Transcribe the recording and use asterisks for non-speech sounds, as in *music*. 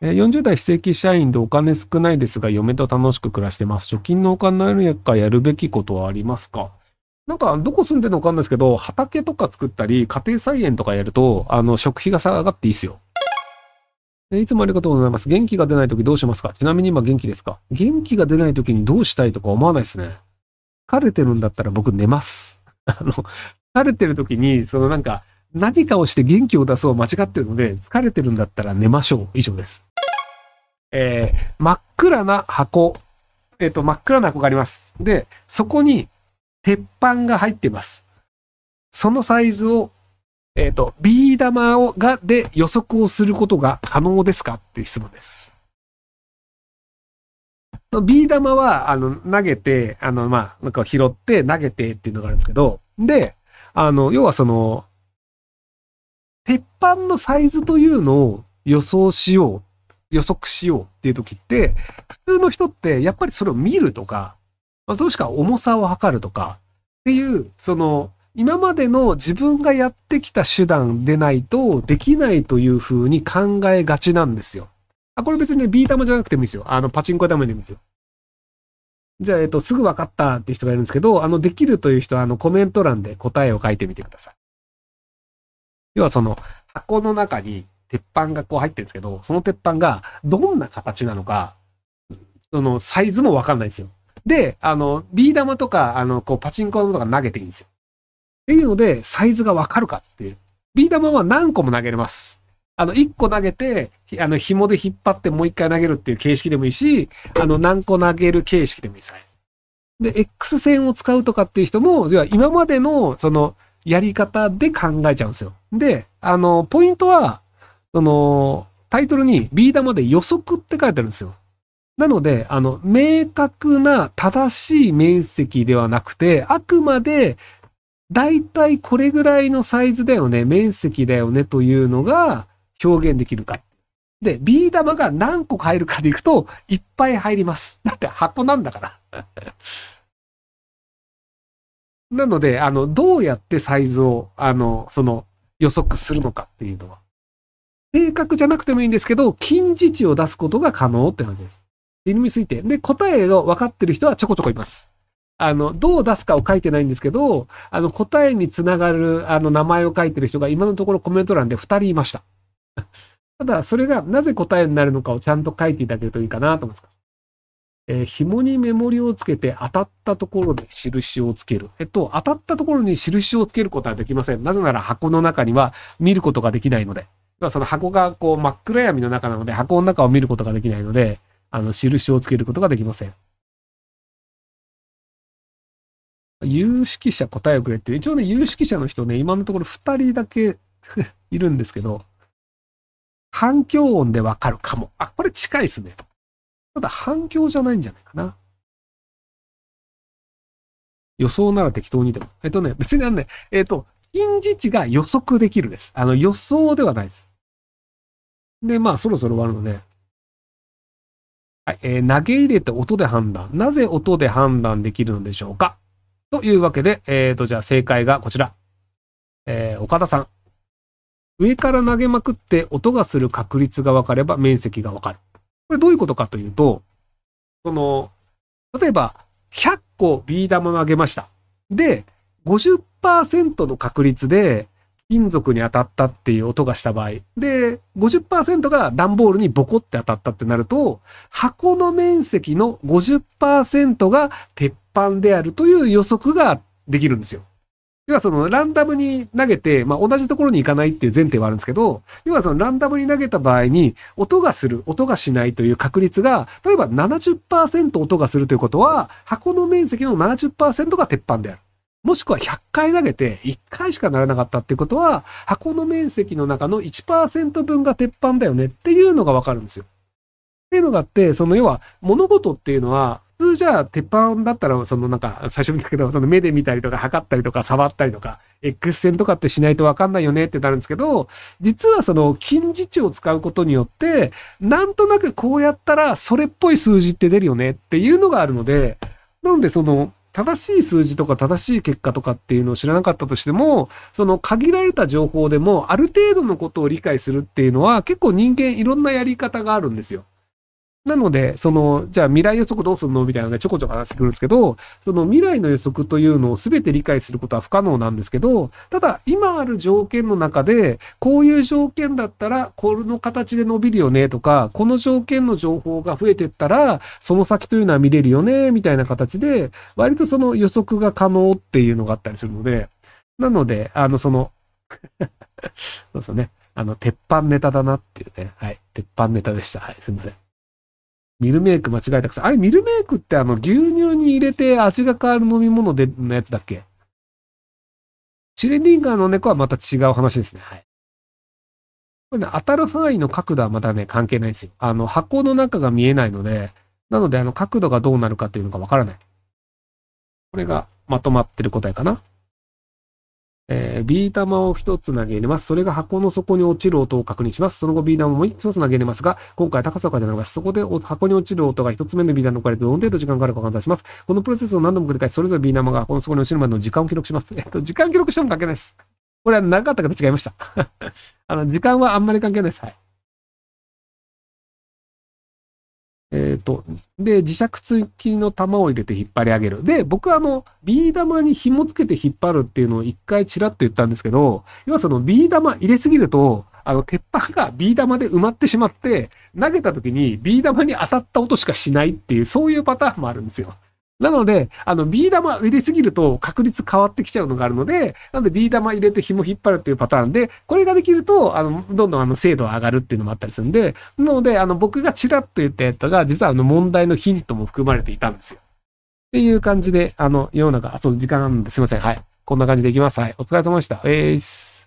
え40代非正規社員でお金少ないですが、嫁と楽しく暮らしてます。貯金のお金のやかやるべきことはありますか？なんか、どこ住んでるのかわかんないですけど、畑とか作ったり、家庭菜園とかやると、あの、食費が下がっていいですよ。いつもありがとうございます。元気が出ないときどうしますか？ちなみに今元気ですか？元気が出ないときにどうしたいとか思わないですね。疲れてるんだったら僕寝ます。*laughs* あの、疲れてるときに、そのなんか、何かをして元気を出そう間違ってるので、疲れてるんだったら寝ましょう。以上です。えー真っ暗な箱。えっ、と、真っ暗な箱があります。で、そこに鉄板が入っています。そのサイズを、えっ、と、ビー玉を、が、で予測をすることが可能ですかっていう質問です。ビー玉は、あの、投げて、あの、まあ、なんか拾って投げてっていうのがあるんですけど、で、あの、要はその、鉄板のサイズというのを予想しよう、予測しようっていう時って、普通の人ってやっぱりそれを見るとか、まあ、どうしか重さを測るとかっていう、その、今までの自分がやってきた手段でないとできないというふうに考えがちなんですよ。あ、これ別にね、ビー玉じゃなくてもいいですよ。あの、パチンコ玉でもいいですよ。じゃあ、えっと、すぐ分かったっていう人がいるんですけど、あの、できるという人は、あの、コメント欄で答えを書いてみてください。要はその、箱の中に鉄板がこう入ってるんですけど、その鉄板がどんな形なのか、その、サイズも分かんないんですよ。で、あの、ビー玉とか、あの、こう、パチンコ玉とか投げていいんですよ。っていうので、サイズが分かるかっていう。ビー玉は何個も投げれます。あの、1個投げて、あの、紐で引っ張ってもう1回投げるっていう形式でもいいし、あの、何個投げる形式でもいいです。で、X 線を使うとかっていう人も、要は今までの、その、やり方で考えちゃうんですよ。で、あの、ポイントは、その、タイトルにビー玉で予測って書いてあるんですよ。なので、あの、明確な正しい面積ではなくて、あくまで、だいたいこれぐらいのサイズだよね、面積だよねというのが表現できるか。で、ビー玉が何個入るかでいくと、いっぱい入ります。だって箱なんだから。*laughs* なので、あの、どうやってサイズを、あの、その、予測するのかっていうのは。正確じゃなくてもいいんですけど、近似値を出すことが可能って話です。犬について。で、答えが分かってる人はちょこちょこいます。あの、どう出すかを書いてないんですけど、あの、答えにつながる、あの、名前を書いてる人が今のところコメント欄で2人いました。*laughs* ただ、それがなぜ答えになるのかをちゃんと書いていただけるといいかなと思います。えー紐にメモリをつけて当たったところで印をつける。えっと、当たったところに印をつけることはできません。なぜなら箱の中には見ることができないので。まあその箱がこう真っ暗闇の中なので、箱の中を見ることができないので、あの、印をつけることができません。有識者答えをくれっていう、一応ね、有識者の人ね、今のところ2人だけ *laughs* いるんですけど、反響音でわかるかも。あ、これ近いですね。ただ反響じゃないんじゃないかな。予想なら適当にでも。えっとね、別にあのね、えっと、近似値が予測できるです。あの、予想ではないです。で、まあ、そろそろ終わるので。はい、えー投げ入れて音で判断。なぜ音で判断できるのでしょうか？というわけで、えっ、と、じゃあ正解がこちら。えー岡田さん。上から投げまくって音がする確率が分かれば面積が分かる。これどういうことかというと、その、例えば、100個ビー玉投げました。で、50%の確率で金属に当たったっていう音がした場合、で、50%が段ボールにボコって当たったってなると、箱の面積の50%が鉄板であるという予測ができるんですよ。要はそのランダムに投げて、まあ、同じところに行かないっていう前提はあるんですけど、要はそのランダムに投げた場合に、音がする、音がしないという確率が、例えば70%音がするということは、箱の面積の70%が鉄板である。もしくは100回投げて1回しかならなかったってことは、箱の面積の中の1%分が鉄板だよねっていうのがわかるんですよ。っていうのがあって、その要は物事っていうのは、普通じゃあ鉄板だったら、そのなんか最初に言ったけど、その目で見たりとか測ったりとか触ったりとか、X 線とかってしないとわかんないよねってなるんですけど、実はその近似値を使うことによって、なんとなくこうやったらそれっぽい数字って出るよねっていうのがあるので、なのでその、正しい数字とか正しい結果とかっていうのを知らなかったとしても、その限られた情報でもある程度のことを理解するっていうのは結構人間いろんなやり方があるんですよ。なので、その、じゃあ未来予測どうするの？みたいなのでちょこちょこ話してくるんですけど、その未来の予測というのを全て理解することは不可能なんですけど、ただ今ある条件の中で、こういう条件だったら、この形で伸びるよねとか、この条件の情報が増えてったら、その先というのは見れるよね、みたいな形で、割とその予測が可能っていうのがあったりするので、なので、あの、その *laughs* そうですね。あの、鉄板ネタだなっていうね。はい。鉄板ネタでした。はい。すいません。ミルメイク間違えたくさ。あれ、ミルメイクってあの、牛乳に入れて味が変わる飲み物でのやつだっけ？シュレディンガーの猫はまた違う話ですね。はい。これね、当たる範囲の角度はまたね、関係ないんですよ。あの、箱の中が見えないので、なので、あの、角度がどうなるかっていうのがわからない。これがまとまってる答えかな。えー、ビー玉を一つ投げ入れます。それが箱の底に落ちる音を確認します。その後、ビー玉も一つ投げ入れますが、今回高さを変えてます。そこで箱に落ちる音が一つ目のビー玉に置かれてどの程度時間がかかるか換算します。このプロセスを何度も繰り返し、それぞれビー玉が箱の底に落ちるまでの時間を記録します。えっと、時間記録しても関係ないです。これは長かった方違いました。*laughs* あの、時間はあんまり関係ないです。はい。えっ、ー、と、で、磁石付きの玉を入れて引っ張り上げる。で、僕はあの、ビー玉に紐付けて引っ張るっていうのを一回チラッと言ったんですけど、要はそのビー玉入れすぎると、あの、鉄板がビー玉で埋まってしまって、投げた時にビー玉に当たった音しかしないっていう、そういうパターンもあるんですよ。なので、あの、ビー玉入れすぎると確率変わってきちゃうのがあるので、なのでビー玉入れて紐引っ張るっていうパターンで、これができると、あの、どんどんあの、精度上がるっていうのもあったりするんで、なので、あの、僕がチラッと言ったやつが、実はあの、問題のヒントも含まれていたんですよ。っていう感じで、あの、世の中、その時間なんですいません。はい。こんな感じでいきます。はい。お疲れ様でした。えーす。